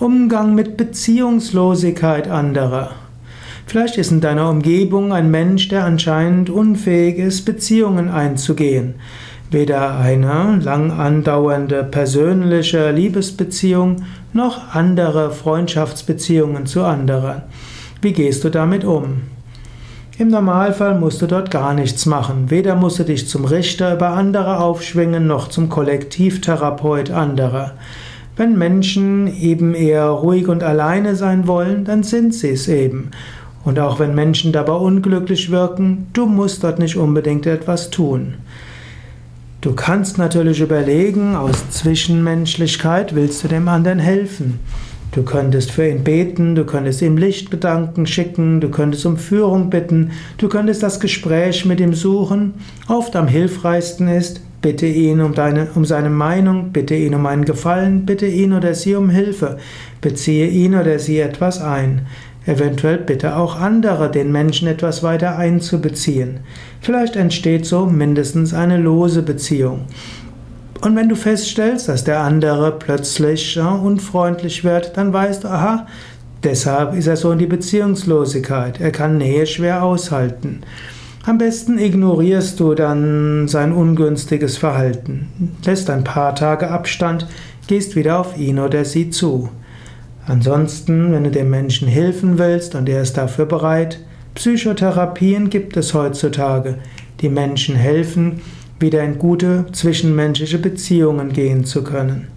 Umgang mit Beziehungslosigkeit anderer. Vielleicht ist in deiner Umgebung ein Mensch, der anscheinend unfähig ist, Beziehungen einzugehen. Weder eine lang andauernde persönliche Liebesbeziehung noch andere Freundschaftsbeziehungen zu anderen. Wie gehst du damit um? Im Normalfall musst du dort gar nichts machen. Weder musst du dich zum Richter über andere aufschwingen, noch zum Kollektivtherapeut anderer. Wenn Menschen eben eher ruhig und alleine sein wollen, dann sind sie es eben. Und auch wenn Menschen dabei unglücklich wirken, du musst dort nicht unbedingt etwas tun. Du kannst natürlich überlegen, aus Zwischenmenschlichkeit willst du dem anderen helfen. Du könntest für ihn beten, du könntest ihm Lichtgedanken schicken, du könntest um Führung bitten, du könntest das Gespräch mit ihm suchen. Oft am hilfreichsten ist, bitte ihn um, deine, um seine Meinung, bitte ihn um einen Gefallen, bitte ihn oder sie um Hilfe, beziehe ihn oder sie etwas ein. Eventuell bitte auch andere, den Menschen etwas weiter einzubeziehen. Vielleicht entsteht so mindestens eine lose Beziehung. Und wenn du feststellst, dass der andere plötzlich ja, unfreundlich wird, dann weißt du, aha, deshalb ist er so in die Beziehungslosigkeit. Er kann Nähe schwer aushalten. Am besten ignorierst du dann sein ungünstiges Verhalten, lässt ein paar Tage Abstand, gehst wieder auf ihn oder sie zu. Ansonsten, wenn du dem Menschen helfen willst und er ist dafür bereit, Psychotherapien gibt es heutzutage, die Menschen helfen, wieder in gute zwischenmenschliche Beziehungen gehen zu können.